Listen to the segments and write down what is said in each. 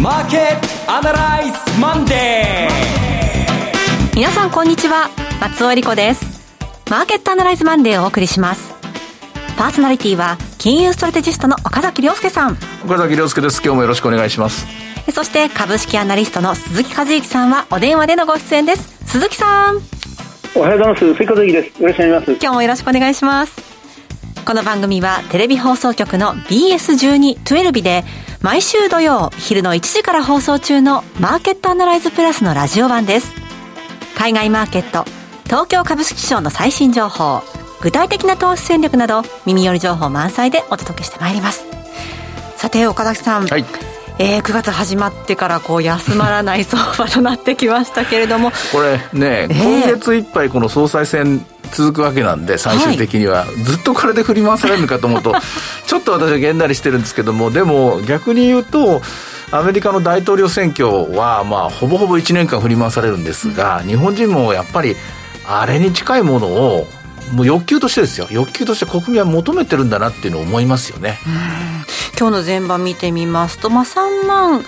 マーケットアナライズマンデー皆さんこんにちは。松尾恵理子です。マーケットアナライズマンデーをお送りします。パーソナリティは金融ストラテジストの岡崎亮介さん。岡崎亮介です。今日もよろしくお願いします。そして株式アナリストの鈴木和之さんはお電話でのご出演です。鈴木さん。おはようございます。鈴木和之です。よろしくお願いします。今日もよろしくお願いします。この番組はテレビ放送局の BS12-12 で毎週土曜昼の1時から放送中のマーケットアナライズプラスのラジオ版です。海外マーケット東京株式市場の最新情報具体的な投資戦略など耳寄り情報満載でお届けしてまいります。さて岡崎さん、はい。えー、9月始まってからこう休まらない相場となってきましたけれども。これね、えー、今月いっぱいこの総裁選続くわけなんで最終的には、はい、ずっとこれで振り回されるのかと思うと ちょっと私はげんなりしてるんですけどもでも逆に言うとアメリカの大統領選挙は、まあ、ほぼほぼ1年間振り回されるんですが、日本人もやっぱりあれに近いものをもう欲求としてですよ。欲求として国民は求めてるんだなっていうのを思いますよね。今日の前場見てみますと、まあ、3万、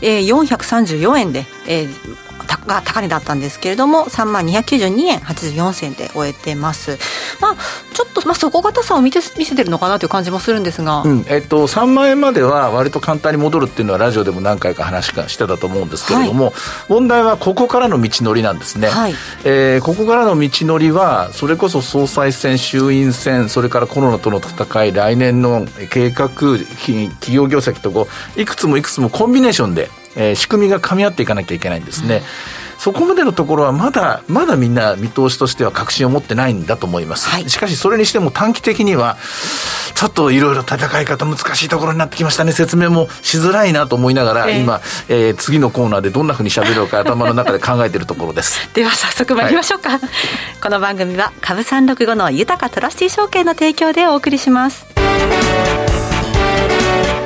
えー、434円で、えー、が高値だったんですけれども3万292円84銭で終えてます。まあちょっと、まあ、底堅さを見て見せてるのかなという感じもするんですが、うん。えっと、3万円までは割と簡単に戻るっていうのはラジオでも何回か話してたと思うんですけれども、はい、問題はここからの道のりなんですね、はい、えー、ここからの道のりはそれこそ総裁選衆院選それからコロナとの戦い来年の計画企業業績とこういくつもいくつもコンビネーションでえー、仕組みが噛み合っていかなきゃいけないんですね。うんそこまでのところはまだ、まだみんな見通しとしては確信を持ってないんだと思います。はい、しかしそれにしても短期的には、ちょっといろいろ戦い方難しいところになってきましたね。説明もしづらいなと思いながら、えー、今、えー、次のコーナーでどんなふうに喋ろうか頭の中で考えているところです。では早速参りましょうか。はい、この番組は株三六五の豊かトラスティ証券の提供でお送りします。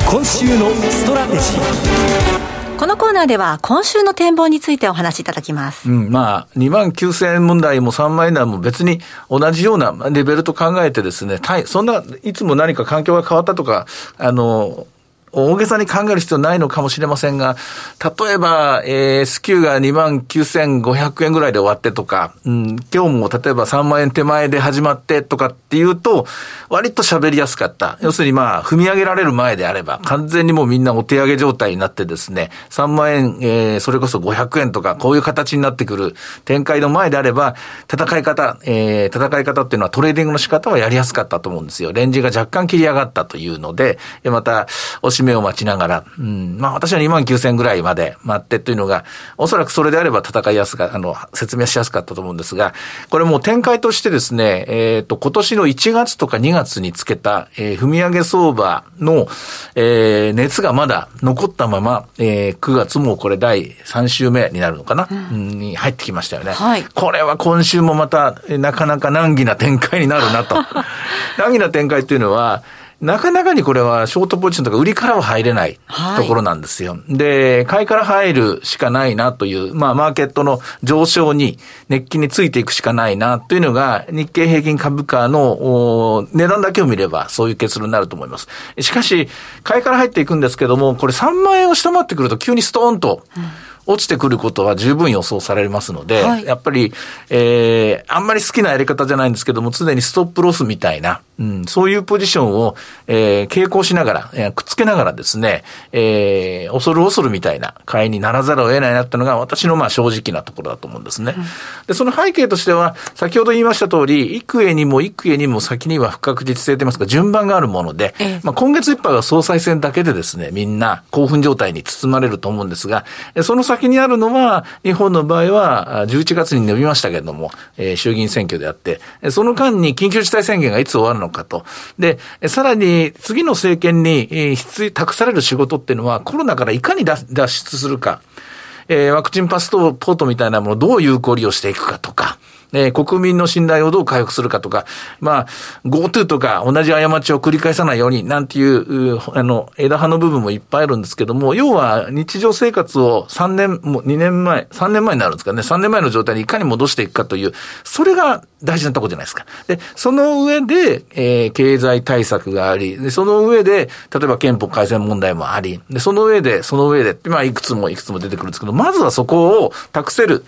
今週のストラテジー。このコーナーでは今週の展望についてお話しいただきます。うん、まあ、2万9000円問題も3万円台も別に同じようなレベルと考えてですね、そんな、いつも何か環境が変わったとか、あの、大げさに考える必要ないのかもしれませんが、例えば、えー、S q が2万9500円ぐらいで終わってとか、うん、今日も例えば3万円手前で始まってとかっていうと、割と喋りやすかった。要するにまあ、踏み上げられる前であれば、完全にもうみんなお手上げ状態になってですね、3万円、えー、それこそ500円とか、こういう形になってくる展開の前であれば、戦い方、えー、戦い方っていうのはトレーディングの仕方はやりやすかったと思うんですよ。レンジが若干切り上がったというので、また、押し目を待ちながら、うん、まあ私は2万9000ぐらいまで待ってというのが、おそらくそれであれば戦いやすか、あの、説明しやすかったと思うんですが、これもう展開としてですね、えっ、ー、と、今年の1月とか2月につけた、えー、踏み上げ相場の、えー、熱がまだ残ったまま、えー、9月もこれ第3週目になるのかな、うん、に入ってきましたよね。はい。これは今週もまた、なかなか難儀な展開になるなと。難儀な展開というのは、なかなかにこれはショートポジションとか売りからは入れないところなんですよ。はい、で、買いから入るしかないなという、まあマーケットの上昇に熱気についていくしかないなというのが日経平均株価の値段だけを見ればそういう結論になると思います。しかし、買いから入っていくんですけども、これ3万円を下回ってくると急にストーンと、うん落ちてくることは十分予想されますので、はい、やっぱり、えー、あんまり好きなやり方じゃないんですけども、常にストップロスみたいな、うん、そういうポジションを、えー、傾向しながら、えー、くっつけながらですね、えー、恐る恐るみたいな買いにならざるを得ないなっていうのが私のまあ正直なところだと思うんですね。うん、で、その背景としては、先ほど言いました通り、幾重にも幾重にも先には不確実性といいますか、順番があるもので、えまあ今月いっぱいは総裁選だけでですね、みんな興奮状態に包まれると思うんですが、その先にあるのは、日本の場合は、11月に伸びましたけれども、えー、衆議院選挙であって、その間に緊急事態宣言がいつ終わるのかと。で、さらに次の政権に、必要、託される仕事っていうのは、コロナからいかに脱出するか。えー、ワクチンパスポートみたいなものをどう有効利用していくかとか、えー、国民の信頼をどう回復するかとか、まあ、GoTo とか同じ過ちを繰り返さないように、なんていう、あの、枝葉の部分もいっぱいあるんですけども、要は日常生活を3年、もう2年前、3年前になるんですかね、3年前の状態にいかに戻していくかという、それが大事なとこじゃないですか。で、その上で、えー、経済対策があり、で、その上で、例えば憲法改正問題もあり、で、その上で、その上で、まあ、いくつもいくつも出てくるんですけど、まずはそこを託せる、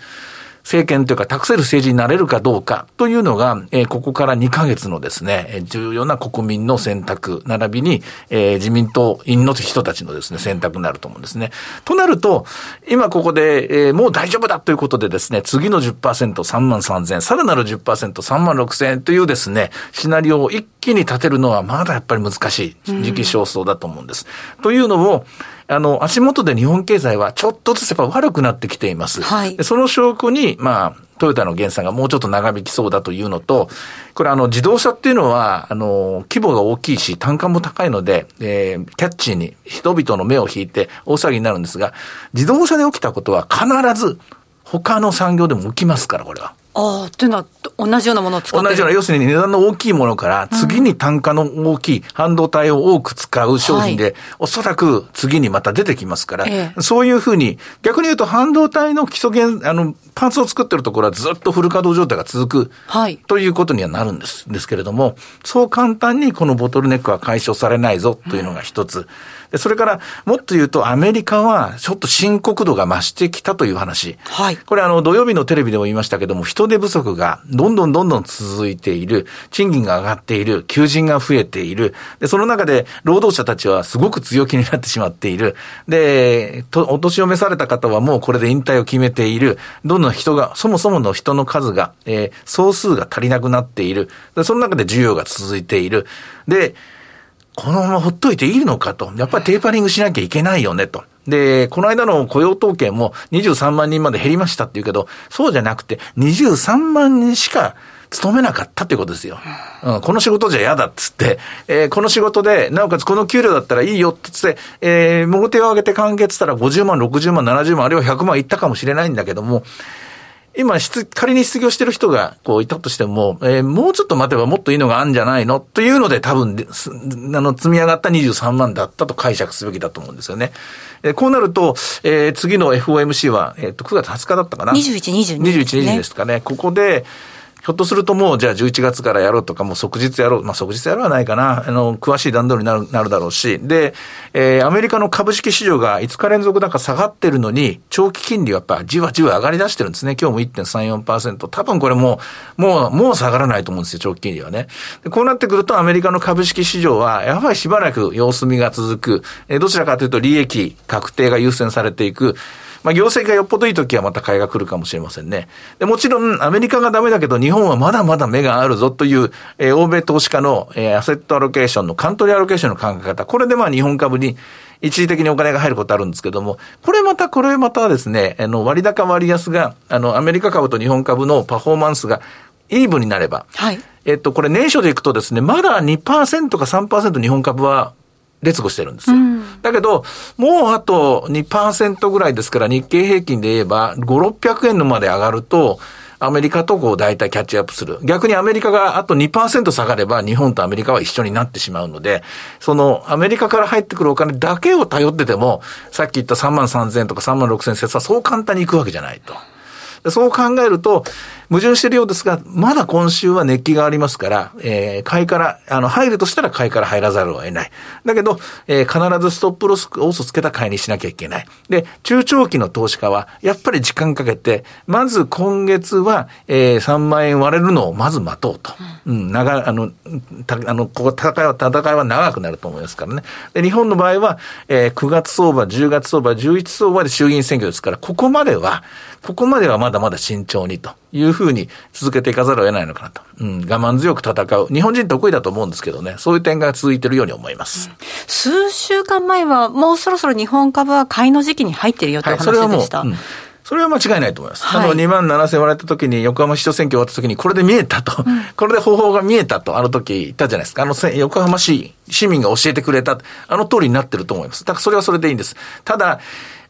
政権というか託せる政治になれるかどうかというのが、えー、ここから2ヶ月のですね、重要な国民の選択、並びに、えー、自民党員の人たちのですね、選択になると思うんですね。となると、今ここで、えー、もう大丈夫だということでですね、次の10%、3万3000、さらなる10%、3万6000というですね、シナリオを一気に立てるのはまだやっぱり難しい時期尚早だと思うんです。うん、というのも、あの、足元で日本経済はちょっとずつやっぱ悪くなってきています。はい。その証拠に、まあ、トヨタの減産がもうちょっと長引きそうだというのと、これあの自動車っていうのは、あの、規模が大きいし、単価も高いので、えー、キャッチーに人々の目を引いて大騒ぎになるんですが、自動車で起きたことは必ず他の産業でも起きますから、これは。ああ、というのは、同じようなものを使って同じような、要するに値段の大きいものから、次に単価の大きい半導体を多く使う商品で、はい、おそらく次にまた出てきますから、ええ、そういうふうに、逆に言うと半導体の基礎原、あの、パーツを作ってるところはずっとフル稼働状態が続く、はい、ということにはなるんです。ですけれども、そう簡単にこのボトルネックは解消されないぞというのが一つ。うんで、それから、もっと言うと、アメリカは、ちょっと深刻度が増してきたという話。はい。これ、あの、土曜日のテレビでも言いましたけども、人手不足がどんどんどんどん続いている、賃金が上がっている、求人が増えている。で、その中で、労働者たちはすごく強気になってしまっている。で、と、お年を召された方はもうこれで引退を決めている。どんどん人が、そもそもの人の数が、えー、総数が足りなくなっている。で、その中で需要が続いている。で、このままほっといていいのかと。やっぱりテーパリングしなきゃいけないよねと。で、この間の雇用統計も23万人まで減りましたって言うけど、そうじゃなくて23万人しか勤めなかったってことですよ。うん、この仕事じゃ嫌だっつって、えー、この仕事で、なおかつこの給料だったらいいよって言って、えー、も手を挙げて完結したら50万、60万、70万、あるいは100万いったかもしれないんだけども、今、仮に失業してる人がこういたとしても、えー、もうちょっと待てばもっといいのがあるんじゃないの？というので多分あの、積み上がった23万だったと解釈すべきだと思うんですよね。えー、こうなると、えー、次の FOMC は、えっ、ー、と、9月20日だったかな？21、22、ね。21、22ですかね。ここで、ひょっとするともう、じゃあ11月からやろうとか、もう即日やろう。まあ即日やろうはないかな。あの、詳しい段取りになるなるだろうし。で、えー、アメリカの株式市場が5日連続なんか下がってるのに、長期金利はやっぱじわじわ上がり出してるんですね。今日も1.34%。多分これもう、もう、もう下がらないと思うんですよ、長期金利はね。こうなってくるとアメリカの株式市場は、やはりしばらく様子見が続く。えー、どちらかというと利益確定が優先されていく。まあ、業績がよっぽどいい時はまた買いが来るかもしれませんね。でもちろん、アメリカがダメだけど、日本はまだまだ目があるぞという、えー、欧米投資家の、えー、アセットアロケーションの、カントリーアロケーションの考え方。これでまあ日本株に、一時的にお金が入ることあるんですけども、これまた、これまたですね、あの、割高割安が、あの、アメリカ株と日本株のパフォーマンスがイーブンになれば、はい。えっと、これ年初でいくとですね、まだ2%か3%日本株は劣後してるんですよ。うん、だけど、もうあと2%ぐらいですから、日経平均で言えば、5、600円のまで上がると、アメリカとこう大体キャッチアップする。逆にアメリカがあと2%下がれば日本とアメリカは一緒になってしまうので、そのアメリカから入ってくるお金だけを頼ってても、さっき言った3万3000円とか3万6000円節はそう簡単に行くわけじゃないと。そう考えると、矛盾しているようですが、まだ今週は熱気がありますから、えー、買いから、あの、入るとしたら買いから入らざるを得ない。だけど、えー、必ずストップロスをつけた買いにしなきゃいけない。で、中長期の投資家は、やっぱり時間かけて、まず今月は、えー、3万円割れるのをまず待とうと。うん、長、あの、た、あの、ここ戦いは、戦いは長くなると思いますからね。で、日本の場合は、えー、9月相場、10月相場、11相場で衆議院選挙ですから、ここまでは、ここまではまだまだ慎重にというふうに続けていかざるを得ないのかなと。うん、我慢強く戦う。日本人得意だと思うんですけどね、そういう点が続いているように思います。うん、数週間前は、もうそろそろ日本株は買いの時期に入ってるよという話でした。はいそれは間違いないと思います。はい、あの、2万7千割れた時に、横浜市長選挙終わった時に、これで見えたと、うん、これで方法が見えたと、あの時言ったじゃないですか。あの、横浜市市民が教えてくれた、あの通りになってると思います。だからそれはそれでいいんです。ただ、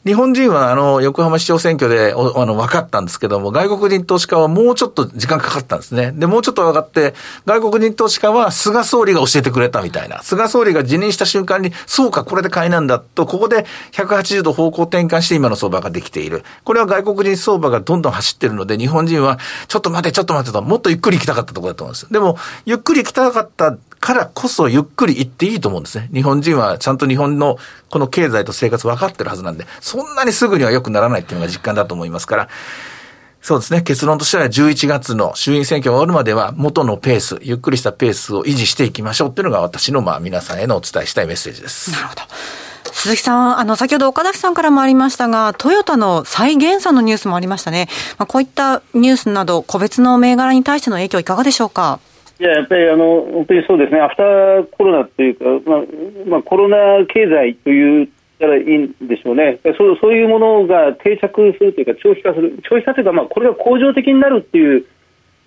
日本人はあの、横浜市長選挙であの、分かったんですけども、外国人投資家はもうちょっと時間かかったんですね。で、もうちょっと分かって、外国人投資家は菅総理が教えてくれたみたいな。菅総理が辞任した瞬間に、そうか、これで買いなんだと、ここで180度方向転換して今の相場ができている。これは外国人相場がどんどん走ってるので、日本人は、ちょっと待て、ちょっと待てと、もっとゆっくり行きたかったところだと思うんです。でも、ゆっくり行きたかったからこそゆっくり行っていいと思うんですね。日本人はちゃんと日本のこの経済と生活分かってるはずなんで、そんなにすぐには良くならないっていうのが実感だと思いますから、そうですね。結論としては11月の衆院選挙が終わるまでは元のペース、ゆっくりしたペースを維持していきましょうっていうのが私のまあ皆さんへのお伝えしたいメッセージです。なるほど。鈴木さん、あの、先ほど岡崎さんからもありましたが、トヨタの再減産のニュースもありましたね。まあ、こういったニュースなど、個別の銘柄に対しての影響いかがでしょうか？いややっぱりあの本当にそうですね、アフターコロナというか、まあまあ、コロナ経済というたらいいんでしょうね、そうそういうものが定着するというか、長期化する、長期化というか、まあ、これが恒常的になるっていう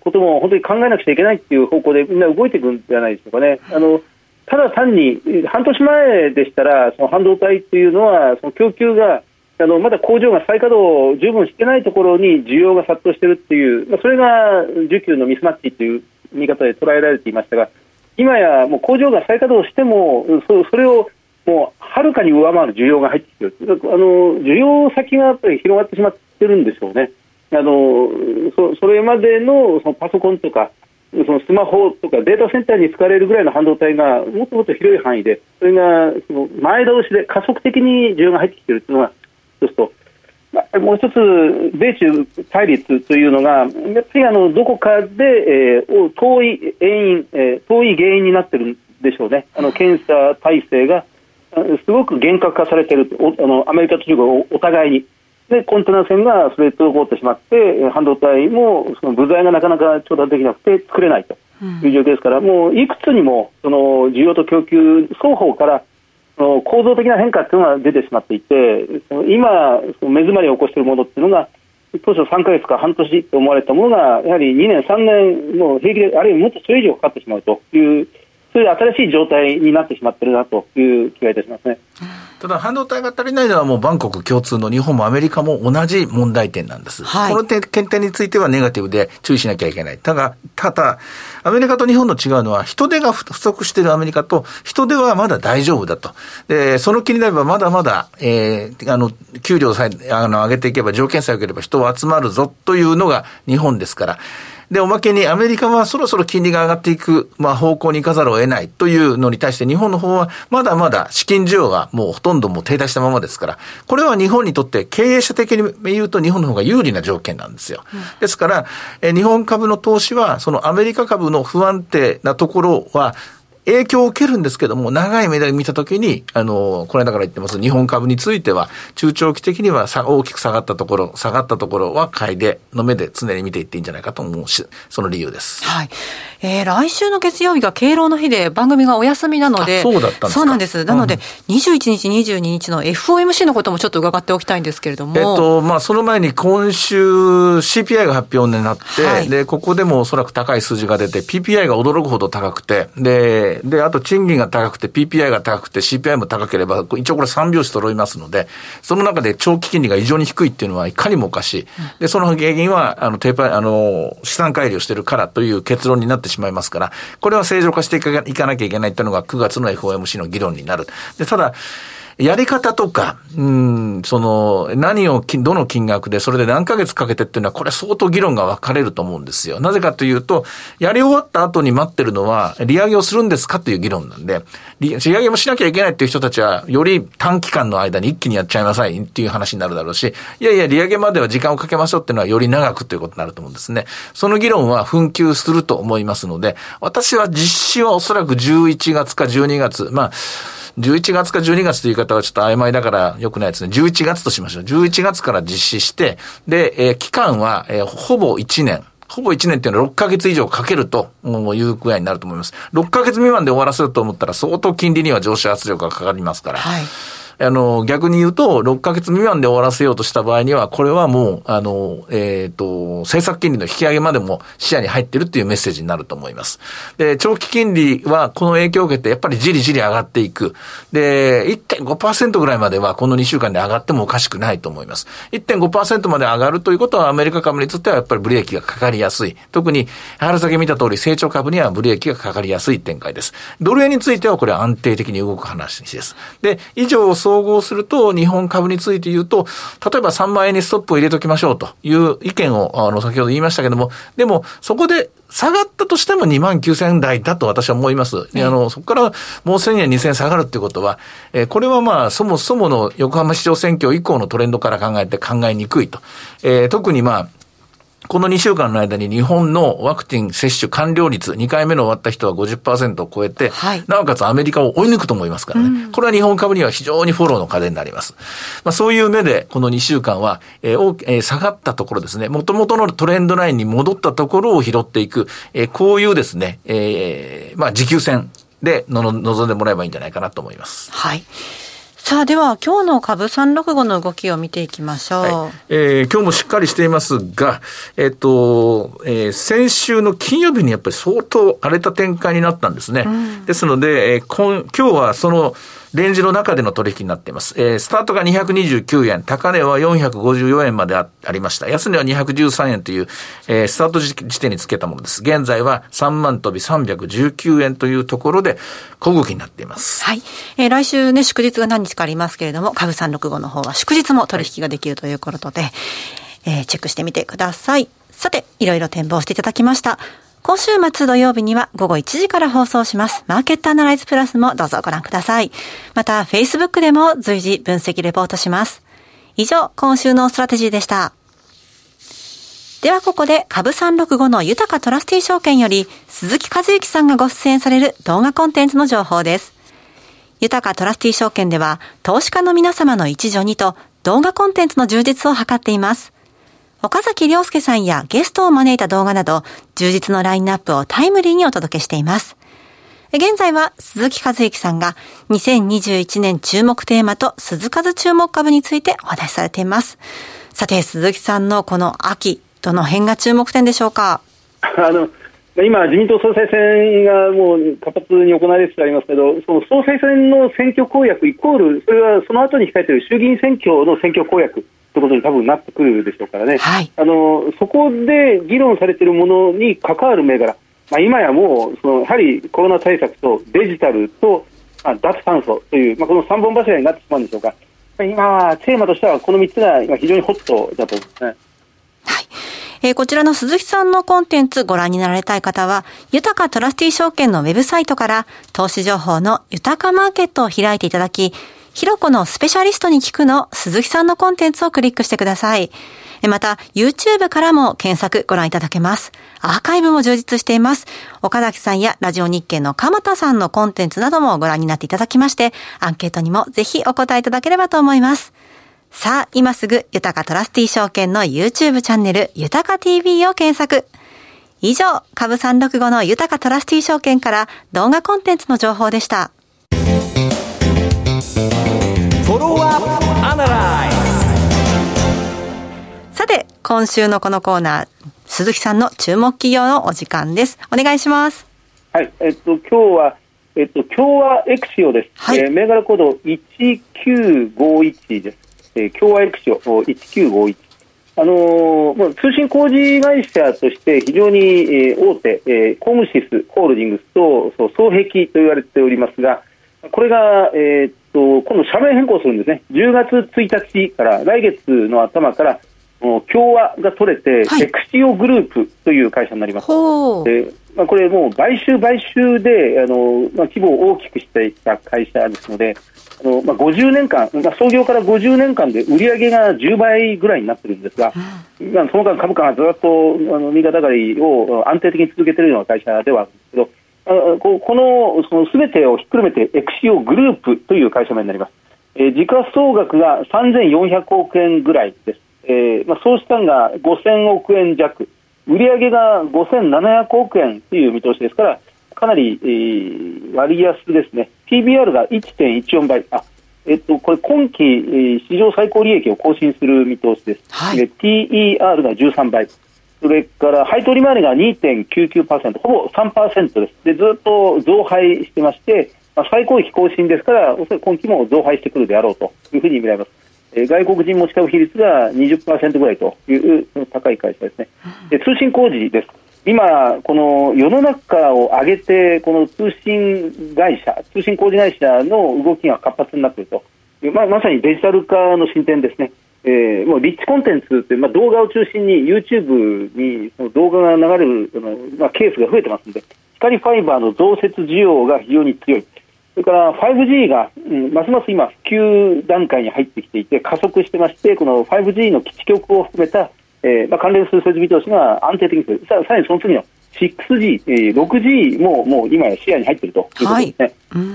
ことも本当に考えなくちゃいけないっていう方向でみんな動いていくんじゃないでしょうかね。あのただ単に半年前でしたら、その半導体っていうのは、その供給があのまだ工場が再稼働を十分してないところに需要が殺到しているっていう、まあ、それが需給のミスマッチという見方で捉えられていましたが今やもう工場が再稼働してもそそれをもうはるかに上回る需要が入ってきているあの需要先がやっぱり広がってしまってるんでしょうね。あのそそれまでのそのパソコンとかそのスマホとかデータセンターに使われるぐらいの半導体がもっともっと広い範囲でそれがその前倒しで加速的に需要が入ってきているというのが一つともう一つ、米中対立というのが、やっぱりあのどこかで、えー、遠い原因、えー、遠い原因になってるんでしょうね、あの検査体制がすごく厳格化されているあの、アメリカと中国お互いに、でコンテナ船がそれと滞ってしまって、半導体もその部材がなかなか調達できなくて作れないという状況ですから、もういくつにもその需要と供給双方から構造的な変化というのが出てしまっていて今、目詰まりを起こしているものというのが当初3か月か半年と思われたものがやはり2年、3年も平気であるいはもっとそれ以上かかってしまうというそういう新しい状態になってしまっているなという気がいたしますね。ただ半導体が足りないのはもうバンコク共通の日本もアメリカも同じ問題点なんです。はい、この点検定についてはネガティブで注意しなきゃいけない。ただ、ただ、アメリカと日本の違うのは人手が不足しているアメリカと人手はまだ大丈夫だと。で、その気になればまだまだ、えー、あの、給料さえ、あの、上げていけば条件さえ良ければ人は集まるぞというのが日本ですから。で、おまけにアメリカはそろそろ金利が上がっていく、まあ、方向に行かざるを得ないというのに対して日本の方はまだまだ資金需要がもうほとんどもう停滞したままですから、これは日本にとって経営者的に言うと日本の方が有利な条件なんですよ。ですから、え日本株の投資はそのアメリカ株の不安定なところは影響を受けるんですけども、長い目で見たときに、あの、これだから言ってます、日本株については、中長期的には大きく下がったところ、下がったところは買いで、の目で常に見ていっていいんじゃないかと思うし、その理由です。はい。えー、来週の月曜日が敬老の日で番組がお休みなので、そうだったんですそうなんです。なので、うん、21日、22日の FOMC のこともちょっと伺っておきたいんですけれども。えっと、まあ、その前に今週 CPI が発表になって、はい、で、ここでもおそらく高い数字が出て、PPI が驚くほど高くて、で、で、あと賃金が高くて PPI が高くて CPI も高ければ、一応これ3拍子揃いますので、その中で長期金利が異常に低いっていうのはいかにもおかしい。で、その原因は、あの、テーパあの、資産改良してるからという結論になってしまいますから、これは正常化していかなきゃいけないっていうのが9月の FOMC の議論になる。で、ただ、やり方とか、うん、その、何を、どの金額で、それで何ヶ月かけてっていうのは、これ相当議論が分かれると思うんですよ。なぜかというと、やり終わった後に待ってるのは、利上げをするんですかという議論なんで、利上げもしなきゃいけないっていう人たちは、より短期間の間に一気にやっちゃいなさいっていう話になるだろうし、いやいや、利上げまでは時間をかけましょうっていうのは、より長くということになると思うんですね。その議論は紛糾すると思いますので、私は実施はおそらく11月か12月、まあ、11月か12月という方はちょっと曖昧だから良くないですね。11月としましょう。11月から実施して、で、えー、期間は、えー、ほぼ1年。ほぼ1年っていうのは6ヶ月以上かけるという具合になると思います。6ヶ月未満で終わらせると思ったら相当金利には上昇圧力がかかりますから。はいあの、逆に言うと、6ヶ月未満で終わらせようとした場合には、これはもう、あの、えっ、ー、と、政策金利の引き上げまでも視野に入ってるっていうメッセージになると思います。で、長期金利はこの影響を受けて、やっぱりじりじり上がっていく。で、1.5%ぐらいまではこの2週間で上がってもおかしくないと思います。1.5%まで上がるということは、アメリカ株にとってはやっぱりブレーキがかかりやすい。特に、春先見た通り、成長株にはブレーキがかかりやすい展開です。ドル円についてはこれは安定的に動く話です。で、以上総合すると、日本株について言うと、例えば3万円にストップを入れときましょうという意見を、あの、先ほど言いましたけども、でも、そこで下がったとしても2万9000円台だと私は思います。あの、そこからもう1000円、2000円下がるっていうことは、えー、これはまあ、そもそもの横浜市長選挙以降のトレンドから考えて考えにくいと。えー、特にまあ、この2週間の間に日本のワクチン接種完了率、2回目の終わった人は50%を超えて、はい、なおかつアメリカを追い抜くと思いますからね、うん、これは日本株には非常にフォローの風になります。まあ、そういう目で、この2週間は、えーえー、下がったところですね、元々のトレンドラインに戻ったところを拾っていく、えー、こういうですね、えー、まあ、持久戦で望んでもらえばいいんじゃないかなと思います。はい。さあ、では今日の株365の動きを見ていきましょう。はい、えー、今日もしっかりしていますが、えっと、えー、先週の金曜日にやっぱり相当荒れた展開になったんですね。うん、ですので、えー、今今日はその、レンジの中での取引になっています。えー、スタートが229円、高値は454円までありました。安値は213円という、えー、スタート時点につけたものです。現在は3万飛び319円というところで、小動きになっています。はい。えー、来週ね、祝日が何日かありますけれども、株365の方は祝日も取引ができるということで、はい、えー、チェックしてみてください。さて、いろいろ展望していただきました。今週末土曜日には午後1時から放送します。マーケットアナライズプラスもどうぞご覧ください。また、Facebook でも随時分析レポートします。以上、今週のストラテジーでした。ではここで株365の豊トラスティ証券より鈴木和之さんがご出演される動画コンテンツの情報です。豊トラスティ証券では投資家の皆様の一助にと動画コンテンツの充実を図っています。岡崎良介さんやゲストを招いた動画など、充実のラインナップをタイムリーにお届けしています。現在は鈴木和之さんが2021年注目テーマと鈴数注目株についてお話しされています。さて、鈴木さんのこの秋、どの辺が注目点でしょうか？あの今、自民党総裁選がもう活発に行われつつありますけど、その総裁選の選挙公約イコール、それはその後に控えている衆議院選挙の選挙公約ということに多分なってくるでしょうからね、はい、あのそこで議論されているものに関わる銘柄、まあ、今やもうそのやはりコロナ対策とデジタルと、まあ、脱炭素という、まあ、この3本柱になってしまうんでしょうか、今はテーマとしてはこの3つが今非常にホットだと思いますね。えー、こちらの鈴木さんのコンテンツご覧になられたい方は、豊かトラスティ証券のウェブサイトから投資情報の豊かマーケットを開いていただき、ひろこのスペシャリストに聞くの鈴木さんのコンテンツをクリックしてください。また、YouTube からも検索ご覧いただけます。アーカイブも充実しています。岡崎さんやラジオ日経の鎌田さんのコンテンツなどもご覧になっていただきまして、アンケートにもぜひお答えいただければと思います。さあ、今すぐ、豊かトラスティ証券の YouTube チャンネル、豊か TV を検索。以上、株365の豊かトラスティ証券から動画コンテンツの情報でした。さて、今週のこのコーナー、鈴木さんの注目企業のお時間です。お願いします。はい、えっと、今日は、えっと、共和エクシオです。はい、えー、銘柄コード1951です。えー、共和エクシオ1951。あのー、通信工事会社として非常に、えー、大手、えー、コムシスホールディングスとそう双璧と言われておりますが、これが、えー、と今度、社名変更するんですね、10月1日から来月の頭から共和が取れて、はい、エクシオグループという会社になります。でまあ、これもう買収買収であの、まあ、規模を大きくしていった会社ですので、あのまあ、50年間、まあ、創業から50年間で売り上げが10倍ぐらいになってるんですが、まあ、その間株価がずっとあの右肩上がりを安定的に続けているような会社ではあるんですけど、このその全てをひっくるめてエクシオグループという会社名になります。えー、時価総額が3400億円ぐらいです。えーまあ、総資産が5000億円弱、売上が5700億円という見通しですから、かなり、えー、割安ですね、PBR が1.14倍、あえっと、これ今期、えー、史上最高利益を更新する見通しです。はいで TER が13倍。それから配当利回りが2.99%、ほぼ3%です。で、ずっと増配してまして、まあ、最高益更新ですから、おそらく今期も増配してくるであろうというふうに見られます。外国人持ち株比率が20%ぐらいという高い会社ですね。で通信工事です。今、この世の中を挙げて、この通信会社、通信工事会社の動きが活発になっていると。まあ、まさにデジタル化の進展ですね。えーもうリッチコンテンツって、まあ、動画を中心に YouTube にその動画が流れる、まあ、ケースが増えてますので、光ファイバーの増設需要が非常に強い。それから 5G が、うん、ますます今、普及段階に入ってきていて、加速してまして、この 5G の基地局を含めた、えーまあ、関連する設備投資が安定的に。ささらにその次の 6G、えー 6G ももう今や視野に入っているということですね。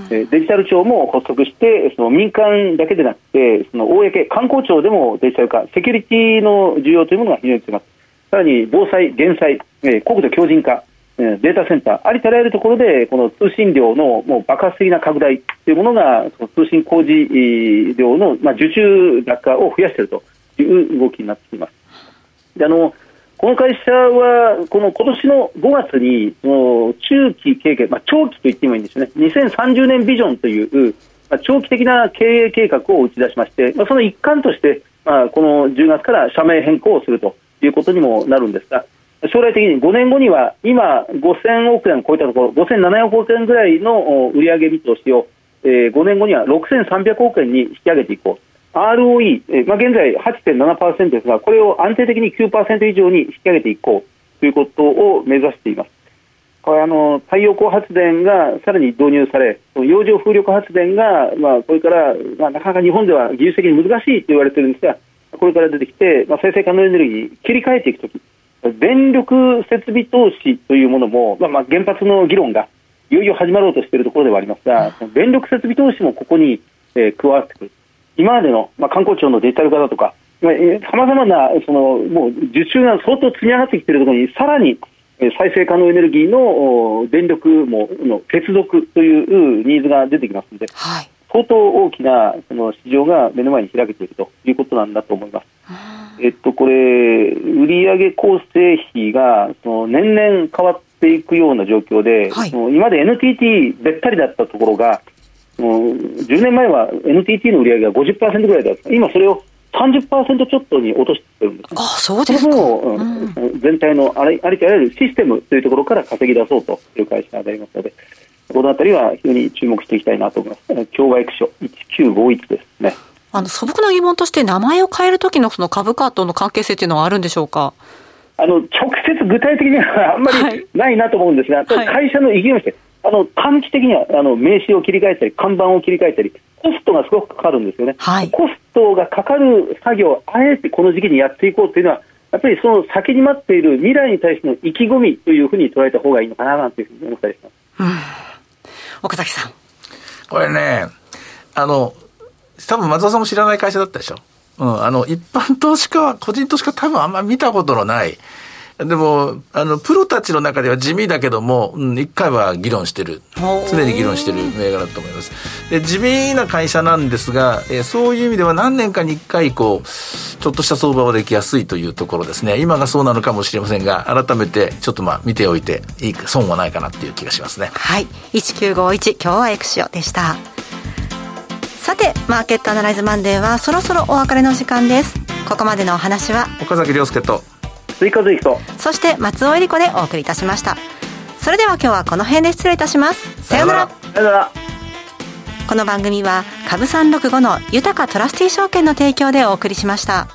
えーデジタル庁も発足して、その民間だけでなくて、その公、観光庁でもデジタル化、セキュリティの需要というものが非常に強います。さらに防災、減災、えー国土強靭化、えーデータセンター、ありとあらゆるところで、この通信量のもう爆発的な拡大というものが、その通信工事量の、まあ、受注高を増やしているという動きになっています。であのこの会社は、この今年の5月に、その中期経営、まあ、長期と言ってもいいんですよね、2030年ビジョンという、まあ、長期的な経営計画を打ち出しまして、まあ、その一環として、まあ、この10月から社名変更をするということにもなるんですが、将来的に5年後には、今、5000億円を超えたところ、5700億円ぐらいの売上見通しを、えー5年後には6300億円に引き上げていこう。ROE、えーまあ、現在8.7%ですが、これを安定的に9%以上に引き上げていこうということを目指しています。これあの太陽光発電がさらに導入され、洋上風力発電が、まあ、これから、まあ、なかなか日本では技術的に難しいと言われているんですが、これから出てきて、まあ、再生可能エネルギーに切り替えていくとき、電力設備投資というものも、まあ、まあ原発の議論がいよいよ始まろうとしているところではありますが、電力設備投資もここに、えー加わってくる。今までの、まあ、観光庁のデジタル化だとか、さまざまなそのもう受注が相当積み上がってきているところに、さらにえー再生可能エネルギーのお電力もの接続というニーズが出てきますので、はい。相当大きなその市場が目の前に開けているということなんだと思います。えっと、これ、売上構成比がその年々変わっていくような状況で、はい今まで NTT べったりだったところが、もう10年前は NTT の売上が50%ぐらいだった。今それを30%ちょっとに落としてるんですね。あ、そうですか。も、うん全体のありありとあらゆるシステムというところから稼ぎ出そうという会社でありますので、このあたりは非常に注目していきたいなと思います。えー競売区所1951ですね。あの、素朴な疑問として、名前を変えるときのその株価との関係性っていうのはあるんでしょうか？あの直接具体的にはあんまはい。りないなと思うんですが、ただ会社の意義として、あの短期的にはあの名刺を切り替えたり、看板を切り替えたり、コストがすごくかかるんですよね、はい。コストがかかる作業をあえてこの時期にやっていこうというのは、やっぱりその先に待っている未来に対しての意気込みというふうに捉えた方がいいのかななんていうふうに思ったりします。岡崎さん。これね、あの、多分松田さんも知らない会社だったでしょ？うん、あの、一般投資家は、個人投資家多分あんま見たことのない。でも、あの、プロたちの中では地味だけども、うん、一回は議論してる。常に議論してる銘柄だと思います。で、地味な会社なんですが、えーそういう意味では何年かに一回、こう、ちょっとした相場はできやすいというところですね。今がそうなのかもしれませんが、改めて、ちょっとまあ、見ておいて、いい、損はないかなっていう気がしますね。はい。1951、今日はエクシオでした。さて、マーケットアナライズマンデーはそろそろお別れの時間です。ここまでのお話は、岡崎亮介と、追加随とそして松尾恵里子でお送りいたしました。それでは今日はこの辺で失礼いたします。さようなら。さよなら。この番組は株365の豊かトラスティ証券の提供でお送りしました。